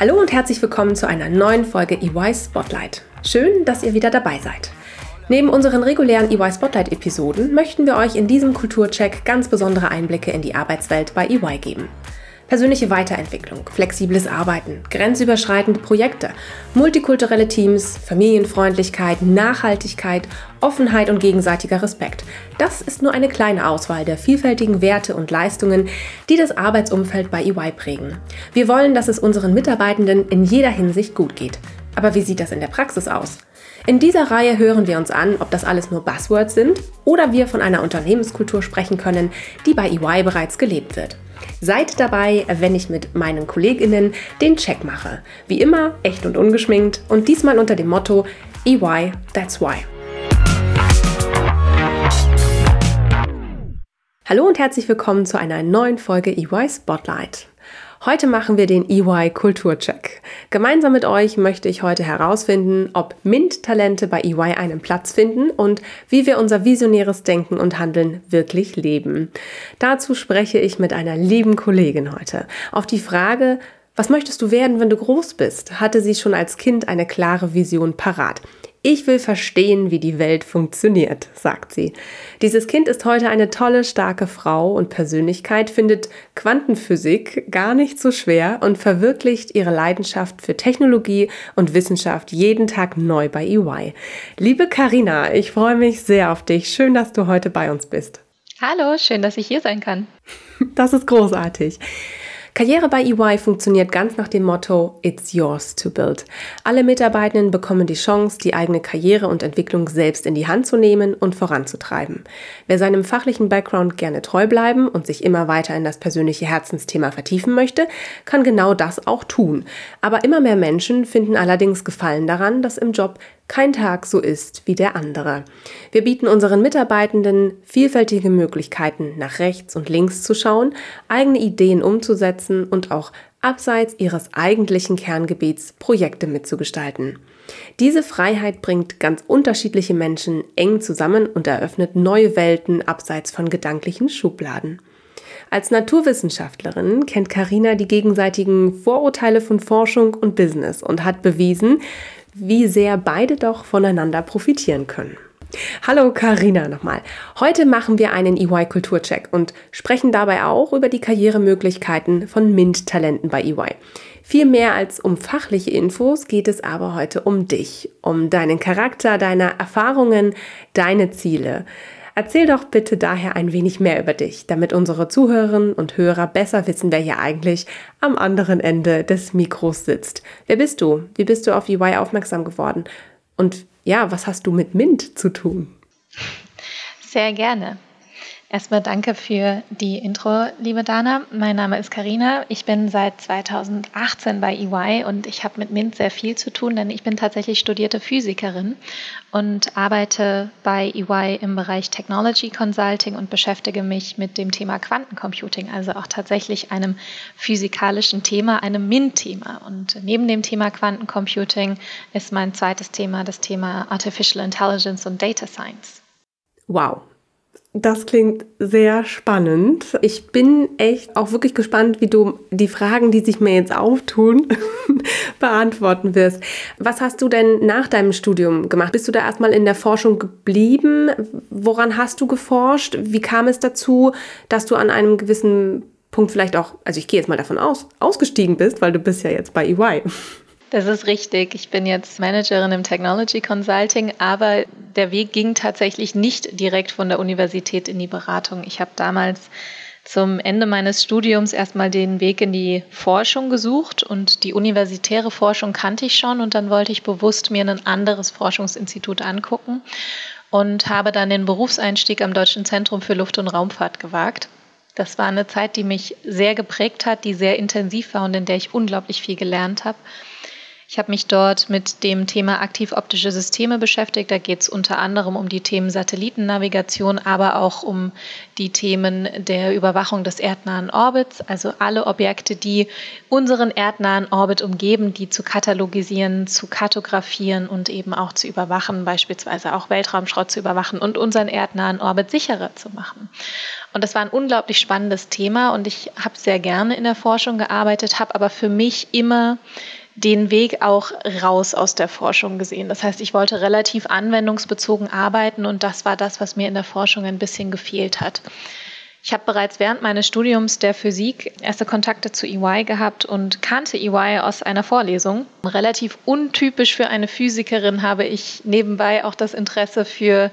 Hallo und herzlich willkommen zu einer neuen Folge EY Spotlight. Schön, dass ihr wieder dabei seid. Neben unseren regulären EY Spotlight-Episoden möchten wir euch in diesem Kulturcheck ganz besondere Einblicke in die Arbeitswelt bei EY geben. Persönliche Weiterentwicklung, flexibles Arbeiten, grenzüberschreitende Projekte, multikulturelle Teams, Familienfreundlichkeit, Nachhaltigkeit, Offenheit und gegenseitiger Respekt. Das ist nur eine kleine Auswahl der vielfältigen Werte und Leistungen, die das Arbeitsumfeld bei EY prägen. Wir wollen, dass es unseren Mitarbeitenden in jeder Hinsicht gut geht. Aber wie sieht das in der Praxis aus? In dieser Reihe hören wir uns an, ob das alles nur Buzzwords sind oder wir von einer Unternehmenskultur sprechen können, die bei EY bereits gelebt wird. Seid dabei, wenn ich mit meinen KollegInnen den Check mache. Wie immer, echt und ungeschminkt und diesmal unter dem Motto EY, that's why. Hallo und herzlich willkommen zu einer neuen Folge EY Spotlight. Heute machen wir den EY Kulturcheck. Gemeinsam mit euch möchte ich heute herausfinden, ob MINT-Talente bei EY einen Platz finden und wie wir unser visionäres Denken und Handeln wirklich leben. Dazu spreche ich mit einer lieben Kollegin heute. Auf die Frage, was möchtest du werden, wenn du groß bist? hatte sie schon als Kind eine klare Vision parat. Ich will verstehen, wie die Welt funktioniert, sagt sie. Dieses Kind ist heute eine tolle, starke Frau und Persönlichkeit, findet Quantenphysik gar nicht so schwer und verwirklicht ihre Leidenschaft für Technologie und Wissenschaft jeden Tag neu bei EY. Liebe Karina, ich freue mich sehr auf dich. Schön, dass du heute bei uns bist. Hallo, schön, dass ich hier sein kann. Das ist großartig. Karriere bei EY funktioniert ganz nach dem Motto It's yours to build. Alle Mitarbeitenden bekommen die Chance, die eigene Karriere und Entwicklung selbst in die Hand zu nehmen und voranzutreiben. Wer seinem fachlichen Background gerne treu bleiben und sich immer weiter in das persönliche Herzensthema vertiefen möchte, kann genau das auch tun. Aber immer mehr Menschen finden allerdings Gefallen daran, dass im Job kein Tag so ist wie der andere. Wir bieten unseren Mitarbeitenden vielfältige Möglichkeiten, nach rechts und links zu schauen, eigene Ideen umzusetzen und auch abseits ihres eigentlichen Kerngebiets Projekte mitzugestalten. Diese Freiheit bringt ganz unterschiedliche Menschen eng zusammen und eröffnet neue Welten abseits von gedanklichen Schubladen. Als Naturwissenschaftlerin kennt Karina die gegenseitigen Vorurteile von Forschung und Business und hat bewiesen, wie sehr beide doch voneinander profitieren können. Hallo Karina nochmal. Heute machen wir einen EY Kulturcheck und sprechen dabei auch über die Karrieremöglichkeiten von MINT-Talenten bei EY. Viel mehr als um fachliche Infos geht es aber heute um dich, um deinen Charakter, deine Erfahrungen, deine Ziele. Erzähl doch bitte daher ein wenig mehr über dich, damit unsere Zuhörerinnen und Hörer besser wissen, wer hier eigentlich am anderen Ende des Mikros sitzt. Wer bist du? Wie bist du auf EY aufmerksam geworden? Und ja, was hast du mit MINT zu tun? Sehr gerne. Erstmal danke für die Intro, liebe Dana. Mein Name ist Karina. Ich bin seit 2018 bei EY und ich habe mit MINT sehr viel zu tun, denn ich bin tatsächlich studierte Physikerin und arbeite bei EY im Bereich Technology Consulting und beschäftige mich mit dem Thema Quantencomputing, also auch tatsächlich einem physikalischen Thema, einem MINT-Thema. Und neben dem Thema Quantencomputing ist mein zweites Thema das Thema Artificial Intelligence und Data Science. Wow, das klingt sehr spannend. Ich bin echt auch wirklich gespannt, wie du die Fragen, die sich mir jetzt auftun, beantworten wirst. Was hast du denn nach deinem Studium gemacht? Bist du da erstmal in der Forschung geblieben? Woran hast du geforscht? Wie kam es dazu, dass du an einem gewissen Punkt vielleicht auch, also ich gehe jetzt mal davon aus, ausgestiegen bist, weil du bist ja jetzt bei EY. Das ist richtig. Ich bin jetzt Managerin im Technology Consulting, aber der Weg ging tatsächlich nicht direkt von der Universität in die Beratung. Ich habe damals zum Ende meines Studiums erstmal den Weg in die Forschung gesucht und die universitäre Forschung kannte ich schon und dann wollte ich bewusst mir ein anderes Forschungsinstitut angucken und habe dann den Berufseinstieg am Deutschen Zentrum für Luft- und Raumfahrt gewagt. Das war eine Zeit, die mich sehr geprägt hat, die sehr intensiv war und in der ich unglaublich viel gelernt habe. Ich habe mich dort mit dem Thema aktiv-optische Systeme beschäftigt. Da geht es unter anderem um die Themen Satellitennavigation, aber auch um die Themen der Überwachung des erdnahen Orbits, also alle Objekte, die unseren erdnahen Orbit umgeben, die zu katalogisieren, zu kartografieren und eben auch zu überwachen, beispielsweise auch Weltraumschrott zu überwachen und unseren erdnahen Orbit sicherer zu machen. Und das war ein unglaublich spannendes Thema und ich habe sehr gerne in der Forschung gearbeitet, habe aber für mich immer den Weg auch raus aus der Forschung gesehen. Das heißt, ich wollte relativ anwendungsbezogen arbeiten und das war das, was mir in der Forschung ein bisschen gefehlt hat. Ich habe bereits während meines Studiums der Physik erste Kontakte zu EY gehabt und kannte EY aus einer Vorlesung. Relativ untypisch für eine Physikerin habe ich nebenbei auch das Interesse für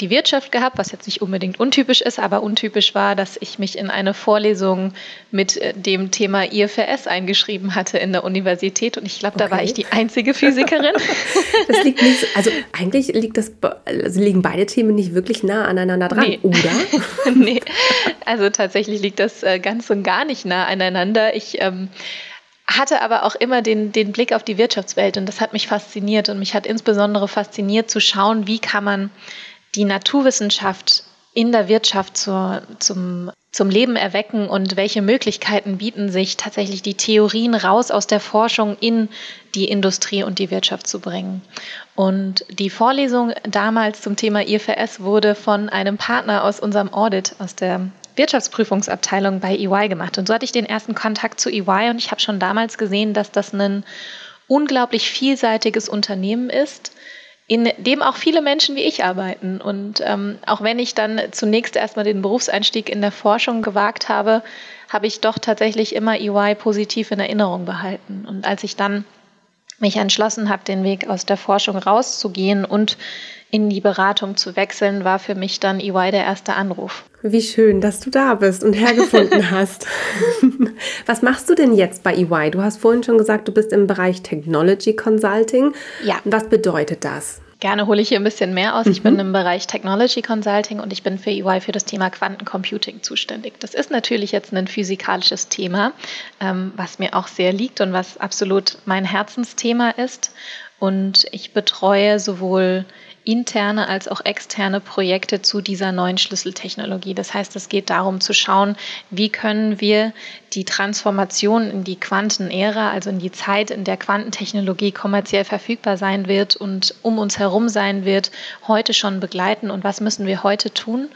die Wirtschaft gehabt, was jetzt nicht unbedingt untypisch ist, aber untypisch war, dass ich mich in eine Vorlesung mit äh, dem Thema IFRS eingeschrieben hatte in der Universität und ich glaube, da okay. war ich die einzige Physikerin. das liegt nicht, also eigentlich liegt das, also liegen beide Themen nicht wirklich nah aneinander dran, nee. oder? nee, also tatsächlich liegt das äh, ganz und gar nicht nah aneinander. Ich ähm, hatte aber auch immer den, den Blick auf die Wirtschaftswelt und das hat mich fasziniert und mich hat insbesondere fasziniert zu schauen, wie kann man die Naturwissenschaft in der Wirtschaft zur, zum, zum Leben erwecken und welche Möglichkeiten bieten sich tatsächlich die Theorien raus aus der Forschung in die Industrie und die Wirtschaft zu bringen. Und die Vorlesung damals zum Thema IFRS wurde von einem Partner aus unserem Audit, aus der Wirtschaftsprüfungsabteilung bei EY gemacht. Und so hatte ich den ersten Kontakt zu EY und ich habe schon damals gesehen, dass das ein unglaublich vielseitiges Unternehmen ist in dem auch viele Menschen wie ich arbeiten. Und ähm, auch wenn ich dann zunächst erstmal den Berufseinstieg in der Forschung gewagt habe, habe ich doch tatsächlich immer EY positiv in Erinnerung behalten. Und als ich dann mich entschlossen habe, den Weg aus der Forschung rauszugehen und in die Beratung zu wechseln, war für mich dann EY der erste Anruf. Wie schön, dass du da bist und hergefunden hast. Was machst du denn jetzt bei EY? Du hast vorhin schon gesagt, du bist im Bereich Technology Consulting. Ja. Was bedeutet das? Gerne hole ich hier ein bisschen mehr aus. Ich bin mhm. im Bereich Technology Consulting und ich bin für EY für das Thema Quantencomputing zuständig. Das ist natürlich jetzt ein physikalisches Thema, ähm, was mir auch sehr liegt und was absolut mein Herzensthema ist. Und ich betreue sowohl interne als auch externe Projekte zu dieser neuen Schlüsseltechnologie. Das heißt, es geht darum zu schauen, wie können wir die Transformation in die Quantenära, also in die Zeit, in der Quantentechnologie kommerziell verfügbar sein wird und um uns herum sein wird, heute schon begleiten und was müssen wir heute tun,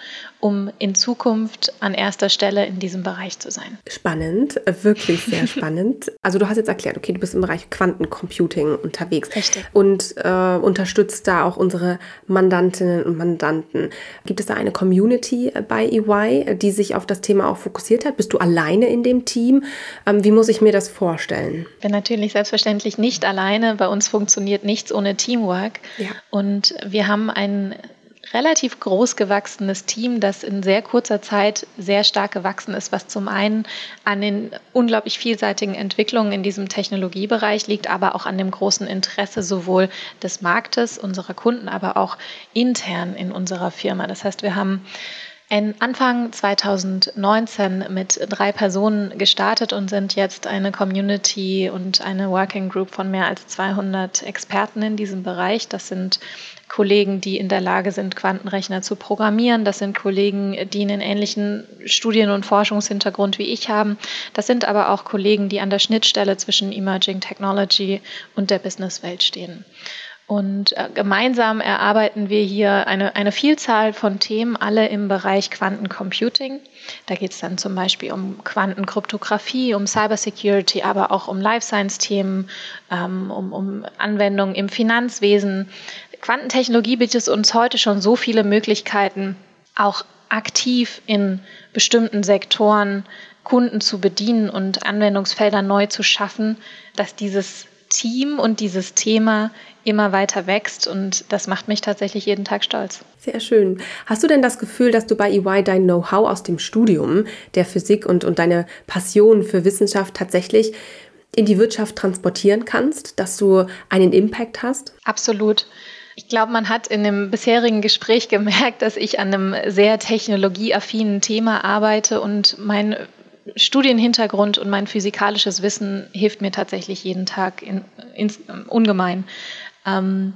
um in Zukunft an erster Stelle in diesem Bereich zu sein. Spannend, wirklich sehr spannend. Also du hast jetzt erklärt, okay, du bist im Bereich Quantencomputing unterwegs Richtig. und äh, unterstützt da auch unsere Mandantinnen und Mandanten. Gibt es da eine Community bei EY, die sich auf das Thema auch fokussiert hat? Bist du alleine in dem Team? Ähm, wie muss ich mir das vorstellen? Ich bin natürlich selbstverständlich nicht alleine. Bei uns funktioniert nichts ohne Teamwork. Ja. Und wir haben ein relativ groß gewachsenes Team, das in sehr kurzer Zeit sehr stark gewachsen ist, was zum einen an den unglaublich vielseitigen Entwicklungen in diesem Technologiebereich liegt, aber auch an dem großen Interesse sowohl des Marktes, unserer Kunden, aber auch intern in unserer Firma. Das heißt, wir haben Anfang 2019 mit drei Personen gestartet und sind jetzt eine Community und eine Working Group von mehr als 200 Experten in diesem Bereich. Das sind Kollegen, die in der Lage sind, Quantenrechner zu programmieren. Das sind Kollegen, die einen ähnlichen Studien- und Forschungshintergrund wie ich haben. Das sind aber auch Kollegen, die an der Schnittstelle zwischen Emerging Technology und der Businesswelt stehen. Und äh, gemeinsam erarbeiten wir hier eine, eine Vielzahl von Themen, alle im Bereich Quantencomputing. Da geht es dann zum Beispiel um Quantenkryptographie, um Cybersecurity, aber auch um Life Science-Themen, ähm, um, um Anwendungen im Finanzwesen. Quantentechnologie bietet uns heute schon so viele Möglichkeiten, auch aktiv in bestimmten Sektoren Kunden zu bedienen und Anwendungsfelder neu zu schaffen, dass dieses Team und dieses Thema immer weiter wächst und das macht mich tatsächlich jeden Tag stolz. Sehr schön. Hast du denn das Gefühl, dass du bei EY dein Know-how aus dem Studium der Physik und, und deine Passion für Wissenschaft tatsächlich in die Wirtschaft transportieren kannst, dass du einen Impact hast? Absolut. Ich glaube, man hat in dem bisherigen Gespräch gemerkt, dass ich an einem sehr technologieaffinen Thema arbeite und mein Studienhintergrund und mein physikalisches Wissen hilft mir tatsächlich jeden Tag in, in, ungemein. Ähm,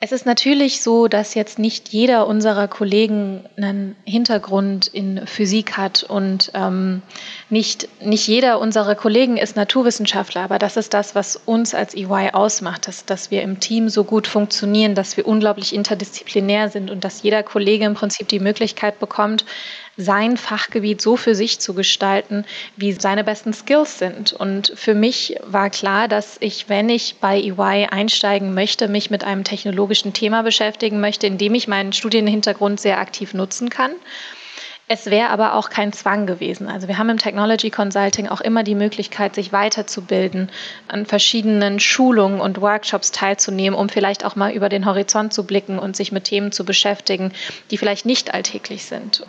es ist natürlich so, dass jetzt nicht jeder unserer Kollegen einen Hintergrund in Physik hat und ähm, nicht, nicht jeder unserer Kollegen ist Naturwissenschaftler, aber das ist das, was uns als EY ausmacht, dass, dass wir im Team so gut funktionieren, dass wir unglaublich interdisziplinär sind und dass jeder Kollege im Prinzip die Möglichkeit bekommt, sein Fachgebiet so für sich zu gestalten, wie seine besten Skills sind. Und für mich war klar, dass ich, wenn ich bei EY einsteigen möchte, mich mit einem technologischen Thema beschäftigen möchte, indem ich meinen Studienhintergrund sehr aktiv nutzen kann es wäre aber auch kein Zwang gewesen. Also wir haben im Technology Consulting auch immer die Möglichkeit, sich weiterzubilden, an verschiedenen Schulungen und Workshops teilzunehmen, um vielleicht auch mal über den Horizont zu blicken und sich mit Themen zu beschäftigen, die vielleicht nicht alltäglich sind.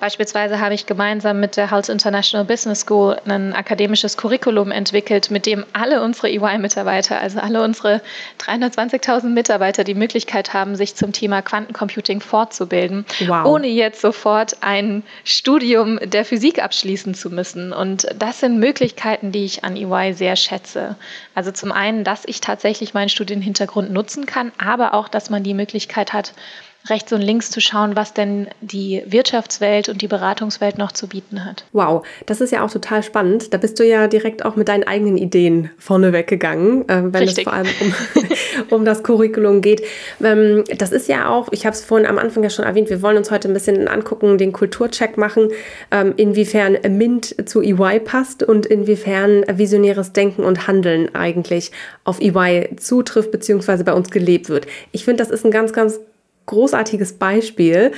Beispielsweise habe ich gemeinsam mit der Health International Business School ein akademisches Curriculum entwickelt, mit dem alle unsere EY-Mitarbeiter, also alle unsere 320.000 Mitarbeiter, die Möglichkeit haben, sich zum Thema Quantencomputing fortzubilden, wow. ohne jetzt sofort ein Studium der Physik abschließen zu müssen. Und das sind Möglichkeiten, die ich an EY sehr schätze. Also zum einen, dass ich tatsächlich meinen Studienhintergrund nutzen kann, aber auch, dass man die Möglichkeit hat, rechts und links zu schauen, was denn die Wirtschaftswelt und die Beratungswelt noch zu bieten hat. Wow, das ist ja auch total spannend. Da bist du ja direkt auch mit deinen eigenen Ideen vorneweg gegangen, äh, wenn Richtig. es vor allem um, um das Curriculum geht. Ähm, das ist ja auch, ich habe es vorhin am Anfang ja schon erwähnt, wir wollen uns heute ein bisschen angucken, den Kulturcheck machen, ähm, inwiefern MINT zu EY passt und inwiefern visionäres Denken und Handeln eigentlich auf EY zutrifft, beziehungsweise bei uns gelebt wird. Ich finde, das ist ein ganz, ganz großartiges Beispiel,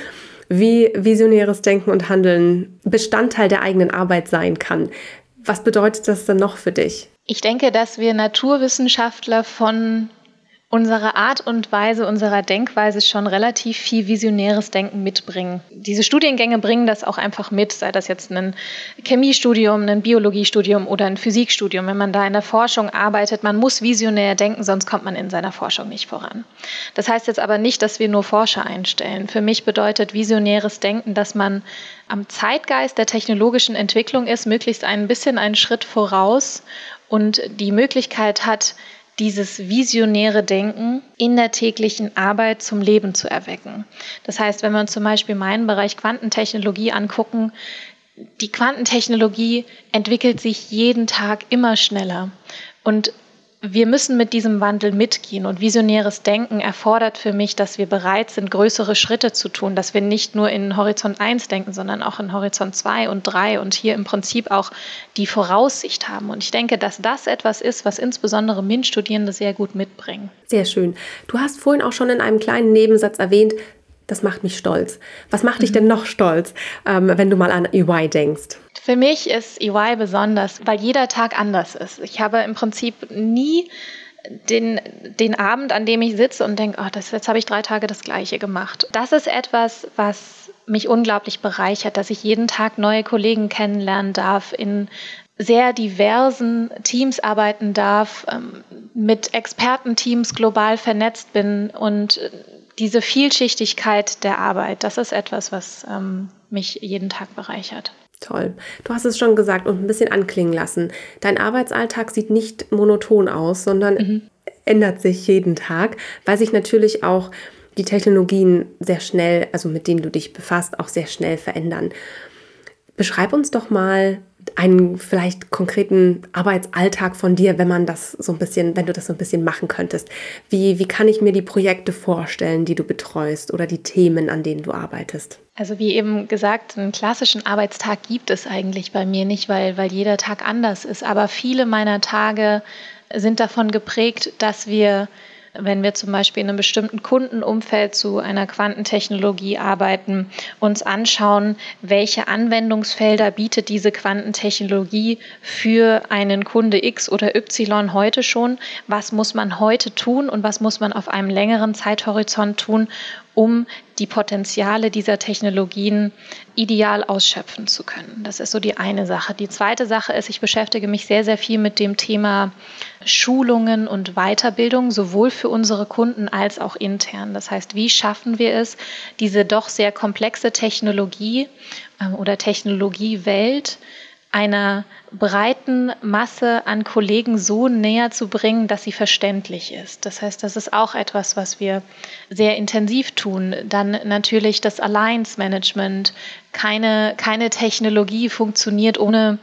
wie visionäres Denken und Handeln Bestandteil der eigenen Arbeit sein kann. Was bedeutet das denn noch für dich? Ich denke, dass wir Naturwissenschaftler von unserer Art und Weise, unserer Denkweise schon relativ viel visionäres Denken mitbringen. Diese Studiengänge bringen das auch einfach mit, sei das jetzt ein Chemiestudium, ein Biologiestudium oder ein Physikstudium. Wenn man da in der Forschung arbeitet, man muss visionär denken, sonst kommt man in seiner Forschung nicht voran. Das heißt jetzt aber nicht, dass wir nur Forscher einstellen. Für mich bedeutet visionäres Denken, dass man am Zeitgeist der technologischen Entwicklung ist, möglichst ein bisschen einen Schritt voraus und die Möglichkeit hat, dieses visionäre Denken in der täglichen Arbeit zum Leben zu erwecken. Das heißt, wenn wir uns zum Beispiel meinen Bereich Quantentechnologie angucken, die Quantentechnologie entwickelt sich jeden Tag immer schneller. Und wir müssen mit diesem Wandel mitgehen und visionäres Denken erfordert für mich, dass wir bereit sind, größere Schritte zu tun, dass wir nicht nur in Horizont 1 denken, sondern auch in Horizont 2 und 3 und hier im Prinzip auch die Voraussicht haben. Und ich denke, dass das etwas ist, was insbesondere MINT-Studierende sehr gut mitbringen. Sehr schön. Du hast vorhin auch schon in einem kleinen Nebensatz erwähnt, das macht mich stolz. Was macht mhm. dich denn noch stolz, ähm, wenn du mal an EY denkst? Für mich ist EY besonders, weil jeder Tag anders ist. Ich habe im Prinzip nie den, den Abend, an dem ich sitze und denke, oh, das, jetzt habe ich drei Tage das Gleiche gemacht. Das ist etwas, was mich unglaublich bereichert, dass ich jeden Tag neue Kollegen kennenlernen darf, in sehr diversen Teams arbeiten darf, ähm, mit Expertenteams global vernetzt bin und diese Vielschichtigkeit der Arbeit, das ist etwas, was ähm, mich jeden Tag bereichert. Toll. Du hast es schon gesagt und ein bisschen anklingen lassen. Dein Arbeitsalltag sieht nicht monoton aus, sondern mhm. ändert sich jeden Tag, weil sich natürlich auch die Technologien sehr schnell, also mit denen du dich befasst, auch sehr schnell verändern. Beschreib uns doch mal einen vielleicht konkreten Arbeitsalltag von dir, wenn man das so ein bisschen, wenn du das so ein bisschen machen könntest. Wie, wie kann ich mir die Projekte vorstellen, die du betreust oder die Themen, an denen du arbeitest? Also wie eben gesagt, einen klassischen Arbeitstag gibt es eigentlich bei mir nicht, weil, weil jeder Tag anders ist. Aber viele meiner Tage sind davon geprägt, dass wir wenn wir zum Beispiel in einem bestimmten Kundenumfeld zu einer Quantentechnologie arbeiten, uns anschauen, welche Anwendungsfelder bietet diese Quantentechnologie für einen Kunde X oder Y heute schon, was muss man heute tun und was muss man auf einem längeren Zeithorizont tun, um die Potenziale dieser Technologien ideal ausschöpfen zu können. Das ist so die eine Sache. Die zweite Sache ist, ich beschäftige mich sehr, sehr viel mit dem Thema Schulungen und Weiterbildung, sowohl für unsere Kunden als auch intern. Das heißt, wie schaffen wir es, diese doch sehr komplexe Technologie ähm, oder Technologiewelt einer breiten Masse an Kollegen so näher zu bringen, dass sie verständlich ist. Das heißt, das ist auch etwas, was wir sehr intensiv tun. Dann natürlich das Alliance Management. Keine, keine Technologie funktioniert ohne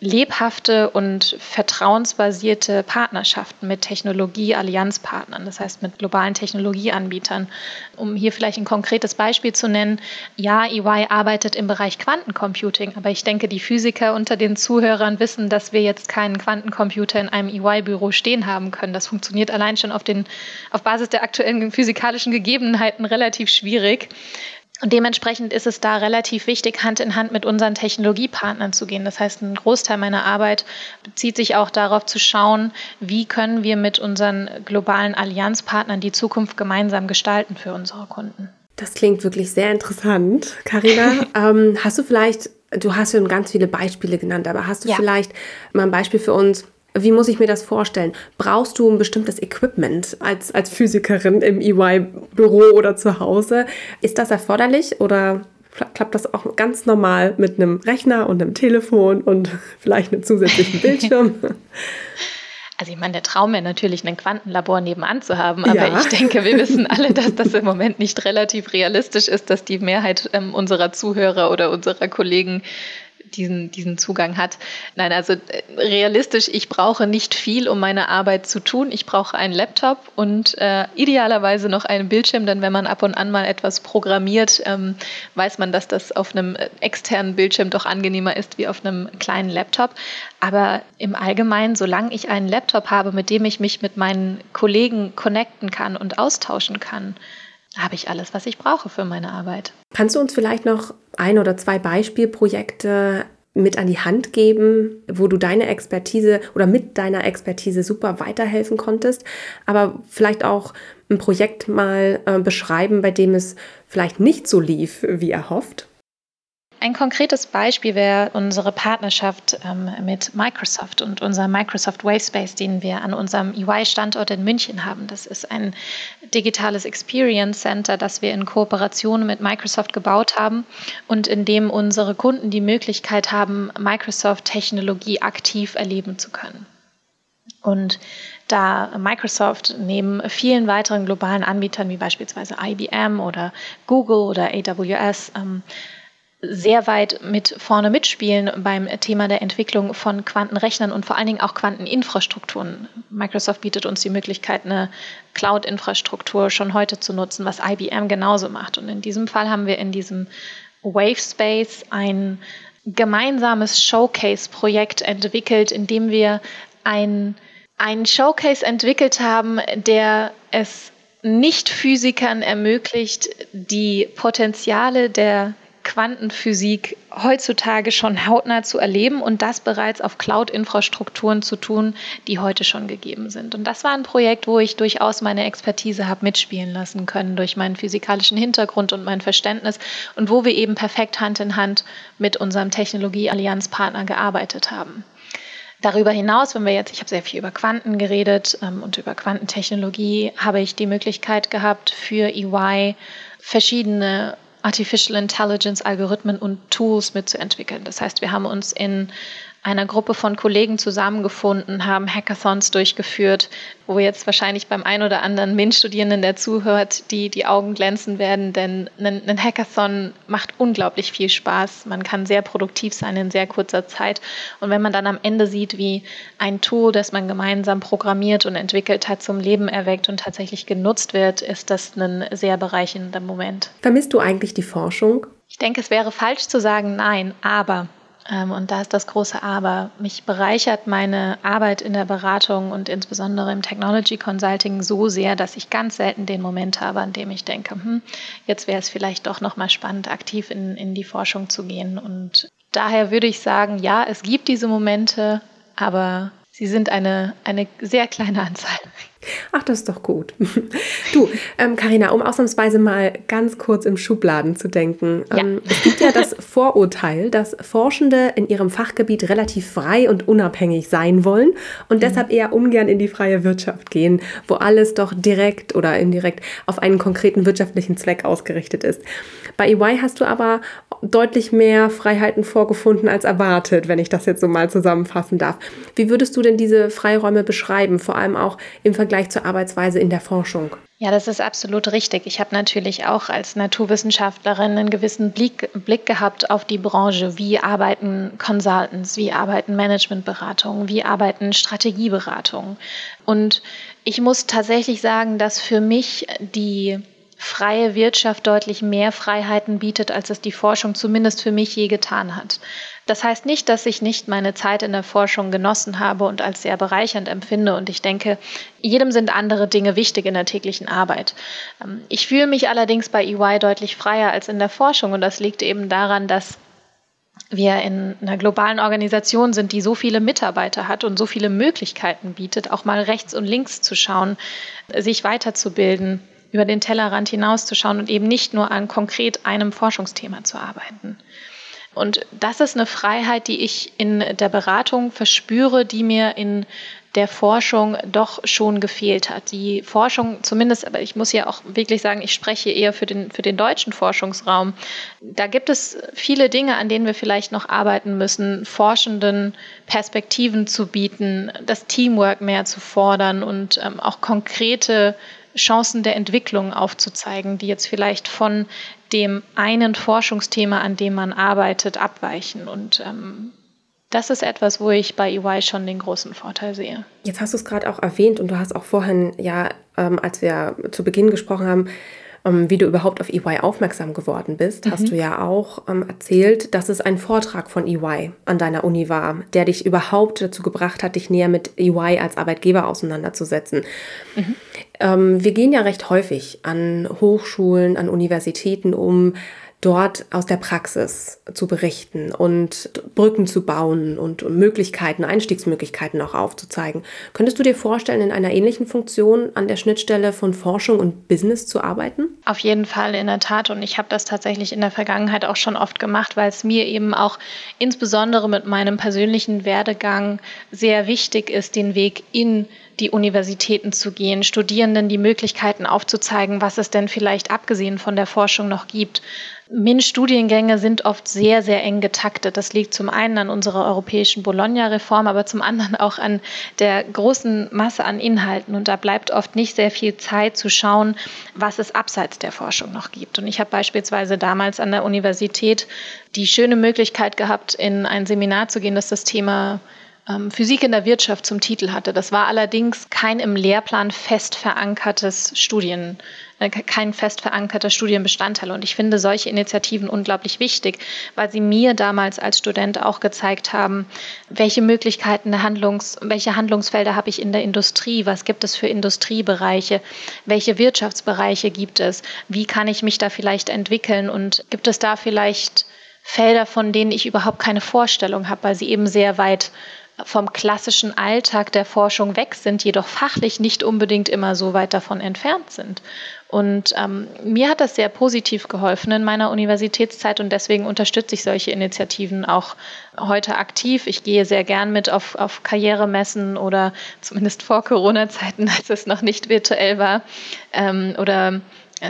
lebhafte und vertrauensbasierte Partnerschaften mit Technologie-Allianzpartnern, das heißt mit globalen Technologieanbietern. Um hier vielleicht ein konkretes Beispiel zu nennen, ja, EY arbeitet im Bereich Quantencomputing, aber ich denke, die Physiker unter den Zuhörern wissen, dass wir jetzt keinen Quantencomputer in einem EY-Büro stehen haben können. Das funktioniert allein schon auf, den, auf Basis der aktuellen physikalischen Gegebenheiten relativ schwierig. Und dementsprechend ist es da relativ wichtig, Hand in Hand mit unseren Technologiepartnern zu gehen. Das heißt, ein Großteil meiner Arbeit bezieht sich auch darauf zu schauen, wie können wir mit unseren globalen Allianzpartnern die Zukunft gemeinsam gestalten für unsere Kunden. Das klingt wirklich sehr interessant. Carina, ähm, hast du vielleicht, du hast schon ganz viele Beispiele genannt, aber hast du ja. vielleicht mal ein Beispiel für uns, wie muss ich mir das vorstellen? Brauchst du ein bestimmtes Equipment als, als Physikerin im EY-Büro oder zu Hause? Ist das erforderlich oder klappt das auch ganz normal mit einem Rechner und einem Telefon und vielleicht einem zusätzlichen Bildschirm? Also ich meine, der Traum wäre natürlich, ein Quantenlabor nebenan zu haben, aber ja. ich denke, wir wissen alle, dass das im Moment nicht relativ realistisch ist, dass die Mehrheit ähm, unserer Zuhörer oder unserer Kollegen diesen, diesen Zugang hat. Nein, also äh, realistisch, ich brauche nicht viel, um meine Arbeit zu tun. Ich brauche einen Laptop und äh, idealerweise noch einen Bildschirm, denn wenn man ab und an mal etwas programmiert, ähm, weiß man, dass das auf einem äh, externen Bildschirm doch angenehmer ist wie auf einem kleinen Laptop. Aber im Allgemeinen, solange ich einen Laptop habe, mit dem ich mich mit meinen Kollegen connecten kann und austauschen kann, habe ich alles, was ich brauche für meine Arbeit. Kannst du uns vielleicht noch ein oder zwei Beispielprojekte mit an die Hand geben, wo du deine Expertise oder mit deiner Expertise super weiterhelfen konntest, aber vielleicht auch ein Projekt mal äh, beschreiben, bei dem es vielleicht nicht so lief, wie erhofft? Ein konkretes Beispiel wäre unsere Partnerschaft ähm, mit Microsoft und unser Microsoft Wavespace, den wir an unserem UI-Standort in München haben. Das ist ein digitales Experience Center, das wir in Kooperation mit Microsoft gebaut haben und in dem unsere Kunden die Möglichkeit haben, Microsoft-Technologie aktiv erleben zu können. Und da Microsoft neben vielen weiteren globalen Anbietern wie beispielsweise IBM oder Google oder AWS ähm, sehr weit mit vorne mitspielen beim Thema der Entwicklung von Quantenrechnern und vor allen Dingen auch Quanteninfrastrukturen. Microsoft bietet uns die Möglichkeit, eine Cloud-Infrastruktur schon heute zu nutzen, was IBM genauso macht. Und in diesem Fall haben wir in diesem Wavespace ein gemeinsames Showcase-Projekt entwickelt, in dem wir ein, einen Showcase entwickelt haben, der es nicht-Physikern ermöglicht, die Potenziale der Quantenphysik heutzutage schon hautnah zu erleben und das bereits auf Cloud-Infrastrukturen zu tun, die heute schon gegeben sind. Und das war ein Projekt, wo ich durchaus meine Expertise habe mitspielen lassen können durch meinen physikalischen Hintergrund und mein Verständnis und wo wir eben perfekt Hand in Hand mit unserem Technologie-Allianzpartner gearbeitet haben. Darüber hinaus, wenn wir jetzt, ich habe sehr viel über Quanten geredet ähm, und über Quantentechnologie, habe ich die Möglichkeit gehabt, für EY verschiedene Artificial Intelligence Algorithmen und Tools mitzuentwickeln. Das heißt, wir haben uns in einer Gruppe von Kollegen zusammengefunden, haben Hackathons durchgeführt, wo jetzt wahrscheinlich beim ein oder anderen MINT-Studierenden, der zuhört, die, die Augen glänzen werden, denn ein, ein Hackathon macht unglaublich viel Spaß. Man kann sehr produktiv sein in sehr kurzer Zeit. Und wenn man dann am Ende sieht, wie ein Tool, das man gemeinsam programmiert und entwickelt hat, zum Leben erweckt und tatsächlich genutzt wird, ist das ein sehr bereichernder Moment. Vermisst du eigentlich die Forschung? Ich denke, es wäre falsch zu sagen nein, aber und da ist das große Aber. Mich bereichert meine Arbeit in der Beratung und insbesondere im Technology Consulting so sehr, dass ich ganz selten den Moment habe, an dem ich denke, hm, jetzt wäre es vielleicht doch nochmal spannend, aktiv in, in die Forschung zu gehen. Und daher würde ich sagen, ja, es gibt diese Momente, aber sie sind eine, eine sehr kleine Anzahl. Ach, das ist doch gut. Du, Karina, ähm, um ausnahmsweise mal ganz kurz im Schubladen zu denken. Ja. Ähm, es gibt ja das Vorurteil, dass Forschende in ihrem Fachgebiet relativ frei und unabhängig sein wollen und mhm. deshalb eher ungern in die freie Wirtschaft gehen, wo alles doch direkt oder indirekt auf einen konkreten wirtschaftlichen Zweck ausgerichtet ist. Bei EY hast du aber deutlich mehr Freiheiten vorgefunden als erwartet, wenn ich das jetzt so mal zusammenfassen darf. Wie würdest du denn diese Freiräume beschreiben, vor allem auch im Vergleich zur Arbeitsweise in der Forschung? Ja, das ist absolut richtig. Ich habe natürlich auch als Naturwissenschaftlerin einen gewissen Blick, Blick gehabt auf die Branche. Wie arbeiten Consultants, wie arbeiten Managementberatungen, wie arbeiten Strategieberatungen. Und ich muss tatsächlich sagen, dass für mich die freie Wirtschaft deutlich mehr Freiheiten bietet, als es die Forschung zumindest für mich je getan hat. Das heißt nicht, dass ich nicht meine Zeit in der Forschung genossen habe und als sehr bereichernd empfinde. Und ich denke, jedem sind andere Dinge wichtig in der täglichen Arbeit. Ähm, ich fühle mich allerdings bei EY deutlich freier als in der Forschung. Und das liegt eben daran, dass wir in einer globalen Organisation sind, die so viele Mitarbeiter hat und so viele Möglichkeiten bietet, auch mal rechts und links zu schauen, sich weiterzubilden, über den Tellerrand hinauszuschauen und eben nicht nur an konkret einem Forschungsthema zu arbeiten. Und das ist eine Freiheit, die ich in der Beratung verspüre, die mir in der Forschung doch schon gefehlt hat. Die Forschung, zumindest, aber ich muss ja auch wirklich sagen, ich spreche eher für den, für den deutschen Forschungsraum. Da gibt es viele Dinge, an denen wir vielleicht noch arbeiten müssen, Forschenden Perspektiven zu bieten, das Teamwork mehr zu fordern und ähm, auch konkrete Chancen der Entwicklung aufzuzeigen, die jetzt vielleicht von dem einen Forschungsthema, an dem man arbeitet, abweichen. Und ähm, das ist etwas, wo ich bei EY schon den großen Vorteil sehe. Jetzt hast du es gerade auch erwähnt und du hast auch vorhin, ja, ähm, als wir zu Beginn gesprochen haben, wie du überhaupt auf EY aufmerksam geworden bist, mhm. hast du ja auch ähm, erzählt, dass es ein Vortrag von EY an deiner Uni war, der dich überhaupt dazu gebracht hat, dich näher mit EY als Arbeitgeber auseinanderzusetzen. Mhm. Ähm, wir gehen ja recht häufig an Hochschulen, an Universitäten, um dort aus der Praxis zu berichten und Brücken zu bauen und Möglichkeiten, Einstiegsmöglichkeiten auch aufzuzeigen. Könntest du dir vorstellen, in einer ähnlichen Funktion an der Schnittstelle von Forschung und Business zu arbeiten? Auf jeden Fall, in der Tat. Und ich habe das tatsächlich in der Vergangenheit auch schon oft gemacht, weil es mir eben auch insbesondere mit meinem persönlichen Werdegang sehr wichtig ist, den Weg in die Universitäten zu gehen, Studierenden die Möglichkeiten aufzuzeigen, was es denn vielleicht abgesehen von der Forschung noch gibt. MINT-Studiengänge sind oft sehr, sehr eng getaktet. Das liegt zum einen an unserer europäischen Bologna-Reform, aber zum anderen auch an der großen Masse an Inhalten. Und da bleibt oft nicht sehr viel Zeit zu schauen, was es abseits der Forschung noch gibt. Und ich habe beispielsweise damals an der Universität die schöne Möglichkeit gehabt, in ein Seminar zu gehen, das das Thema ähm, Physik in der Wirtschaft zum Titel hatte. Das war allerdings kein im Lehrplan fest verankertes Studien, kein fest verankerter Studienbestandteil. Und ich finde solche Initiativen unglaublich wichtig, weil sie mir damals als Student auch gezeigt haben, welche Möglichkeiten der Handlungs, welche Handlungsfelder habe ich in der Industrie, was gibt es für Industriebereiche, welche Wirtschaftsbereiche gibt es, wie kann ich mich da vielleicht entwickeln? Und gibt es da vielleicht Felder, von denen ich überhaupt keine Vorstellung habe, weil sie eben sehr weit vom klassischen Alltag der Forschung weg sind, jedoch fachlich nicht unbedingt immer so weit davon entfernt sind. Und ähm, mir hat das sehr positiv geholfen in meiner Universitätszeit und deswegen unterstütze ich solche Initiativen auch heute aktiv. Ich gehe sehr gern mit auf, auf Karrieremessen oder zumindest vor Corona-Zeiten, als es noch nicht virtuell war, ähm, oder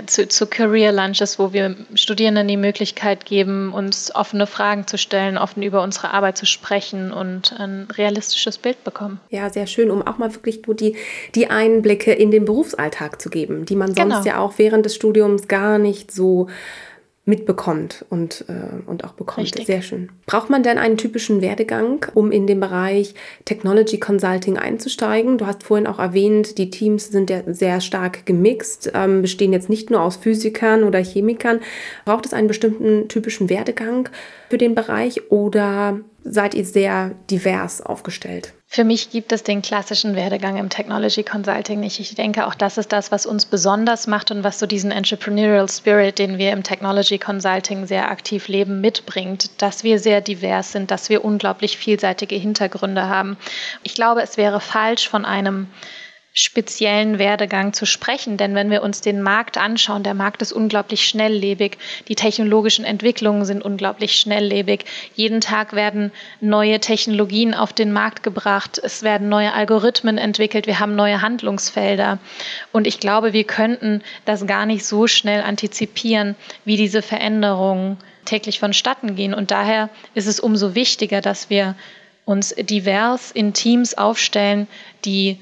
zu, zu Career Lunches, wo wir Studierenden die Möglichkeit geben, uns offene Fragen zu stellen, offen über unsere Arbeit zu sprechen und ein realistisches Bild bekommen. Ja, sehr schön, um auch mal wirklich nur die, die Einblicke in den Berufsalltag zu geben, die man sonst genau. ja auch während des Studiums gar nicht so mitbekommt und, äh, und auch bekommt. Richtig. Sehr schön. Braucht man denn einen typischen Werdegang, um in den Bereich Technology Consulting einzusteigen? Du hast vorhin auch erwähnt, die Teams sind ja sehr stark gemixt, ähm, bestehen jetzt nicht nur aus Physikern oder Chemikern. Braucht es einen bestimmten typischen Werdegang für den Bereich oder seid ihr sehr divers aufgestellt? Für mich gibt es den klassischen Werdegang im Technology Consulting nicht. Ich denke, auch das ist das, was uns besonders macht und was so diesen Entrepreneurial Spirit, den wir im Technology Consulting sehr aktiv leben, mitbringt, dass wir sehr divers sind, dass wir unglaublich vielseitige Hintergründe haben. Ich glaube, es wäre falsch von einem speziellen Werdegang zu sprechen. Denn wenn wir uns den Markt anschauen, der Markt ist unglaublich schnelllebig, die technologischen Entwicklungen sind unglaublich schnelllebig. Jeden Tag werden neue Technologien auf den Markt gebracht, es werden neue Algorithmen entwickelt, wir haben neue Handlungsfelder. Und ich glaube, wir könnten das gar nicht so schnell antizipieren, wie diese Veränderungen täglich vonstatten gehen. Und daher ist es umso wichtiger, dass wir uns divers in Teams aufstellen, die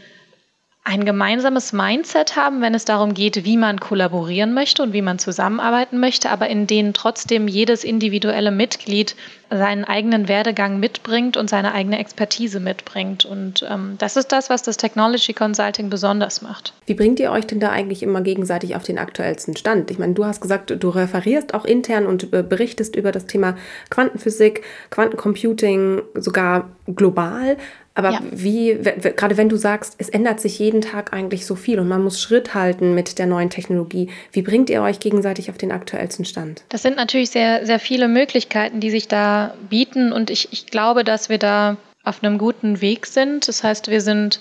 ein gemeinsames Mindset haben, wenn es darum geht, wie man kollaborieren möchte und wie man zusammenarbeiten möchte, aber in denen trotzdem jedes individuelle Mitglied seinen eigenen Werdegang mitbringt und seine eigene Expertise mitbringt. Und ähm, das ist das, was das Technology Consulting besonders macht. Wie bringt ihr euch denn da eigentlich immer gegenseitig auf den aktuellsten Stand? Ich meine, du hast gesagt, du referierst auch intern und äh, berichtest über das Thema Quantenphysik, Quantencomputing, sogar global. Aber ja. wie, gerade wenn du sagst, es ändert sich jeden Tag eigentlich so viel und man muss Schritt halten mit der neuen Technologie, wie bringt ihr euch gegenseitig auf den aktuellsten Stand? Das sind natürlich sehr, sehr viele Möglichkeiten, die sich da bieten und ich, ich glaube, dass wir da auf einem guten Weg sind. Das heißt, wir sind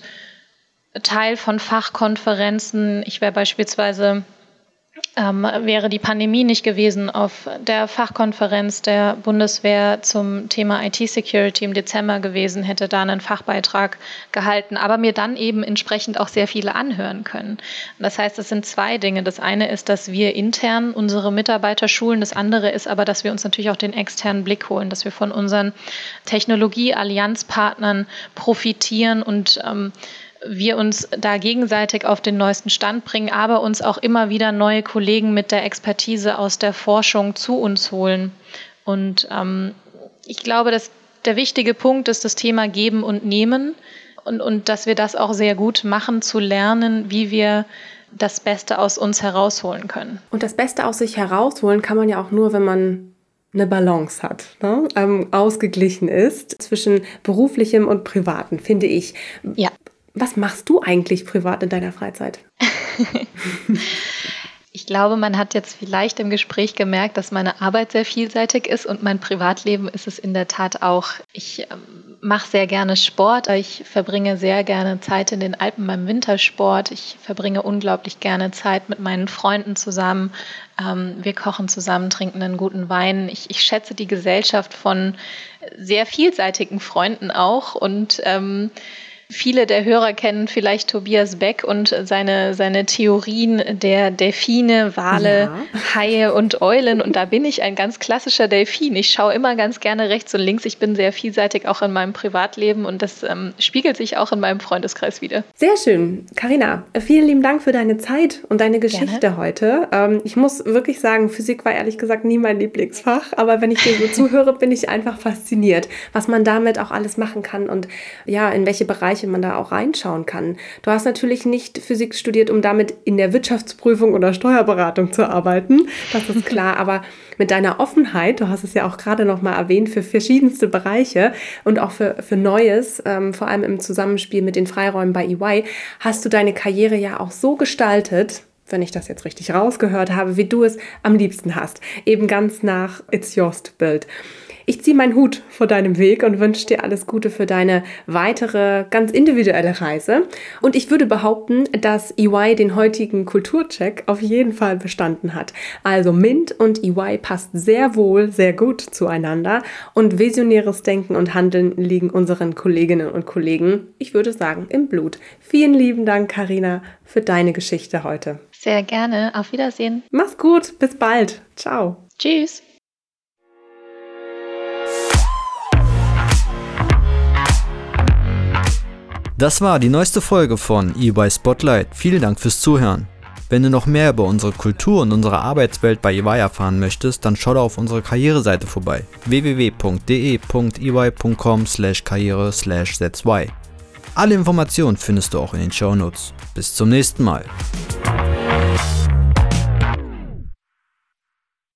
Teil von Fachkonferenzen. Ich wäre beispielsweise ähm, wäre die Pandemie nicht gewesen, auf der Fachkonferenz der Bundeswehr zum Thema IT-Security im Dezember gewesen, hätte da einen Fachbeitrag gehalten, aber mir dann eben entsprechend auch sehr viele anhören können. Das heißt, es sind zwei Dinge. Das eine ist, dass wir intern unsere Mitarbeiter schulen. Das andere ist aber, dass wir uns natürlich auch den externen Blick holen, dass wir von unseren Technologie-Allianzpartnern profitieren und ähm, wir uns da gegenseitig auf den neuesten Stand bringen, aber uns auch immer wieder neue Kollegen mit der Expertise aus der Forschung zu uns holen. Und ähm, ich glaube, dass der wichtige Punkt ist das Thema Geben und Nehmen und, und dass wir das auch sehr gut machen, zu lernen, wie wir das Beste aus uns herausholen können. Und das Beste aus sich herausholen kann man ja auch nur, wenn man eine Balance hat, ne? ähm, ausgeglichen ist zwischen beruflichem und privatem, finde ich. Ja. Was machst du eigentlich privat in deiner Freizeit? ich glaube, man hat jetzt vielleicht im Gespräch gemerkt, dass meine Arbeit sehr vielseitig ist und mein Privatleben ist es in der Tat auch. Ich ähm, mache sehr gerne Sport. Ich verbringe sehr gerne Zeit in den Alpen beim Wintersport. Ich verbringe unglaublich gerne Zeit mit meinen Freunden zusammen. Ähm, wir kochen zusammen, trinken einen guten Wein. Ich, ich schätze die Gesellschaft von sehr vielseitigen Freunden auch und ähm, Viele der Hörer kennen vielleicht Tobias Beck und seine, seine Theorien der Delfine, Wale, ja. Haie und Eulen. Und da bin ich ein ganz klassischer Delfin. Ich schaue immer ganz gerne rechts und links. Ich bin sehr vielseitig auch in meinem Privatleben und das ähm, spiegelt sich auch in meinem Freundeskreis wieder. Sehr schön. Karina, vielen lieben Dank für deine Zeit und deine Geschichte gerne. heute. Ähm, ich muss wirklich sagen, Physik war ehrlich gesagt nie mein Lieblingsfach, aber wenn ich dir so zuhöre, bin ich einfach fasziniert, was man damit auch alles machen kann und ja, in welche Bereiche Bereiche man da auch reinschauen kann. Du hast natürlich nicht Physik studiert, um damit in der Wirtschaftsprüfung oder Steuerberatung zu arbeiten, das ist klar, aber mit deiner Offenheit, du hast es ja auch gerade noch mal erwähnt, für verschiedenste Bereiche und auch für, für Neues, ähm, vor allem im Zusammenspiel mit den Freiräumen bei EY, hast du deine Karriere ja auch so gestaltet, wenn ich das jetzt richtig rausgehört habe, wie du es am liebsten hast. Eben ganz nach It's Yours to Build. Ich ziehe meinen Hut vor deinem Weg und wünsche dir alles Gute für deine weitere, ganz individuelle Reise. Und ich würde behaupten, dass EY den heutigen Kulturcheck auf jeden Fall bestanden hat. Also Mint und EY passt sehr wohl, sehr gut zueinander und visionäres Denken und Handeln liegen unseren Kolleginnen und Kollegen, ich würde sagen, im Blut. Vielen lieben Dank, Karina, für deine Geschichte heute. Sehr gerne. Auf Wiedersehen. Mach's gut. Bis bald. Ciao. Tschüss. Das war die neueste Folge von EY Spotlight. Vielen Dank fürs Zuhören. Wenn du noch mehr über unsere Kultur und unsere Arbeitswelt bei EY erfahren möchtest, dann schau da auf unsere Karriereseite vorbei. www.de.ey.com/karriere/zy. Alle Informationen findest du auch in den Show Notes. Bis zum nächsten Mal.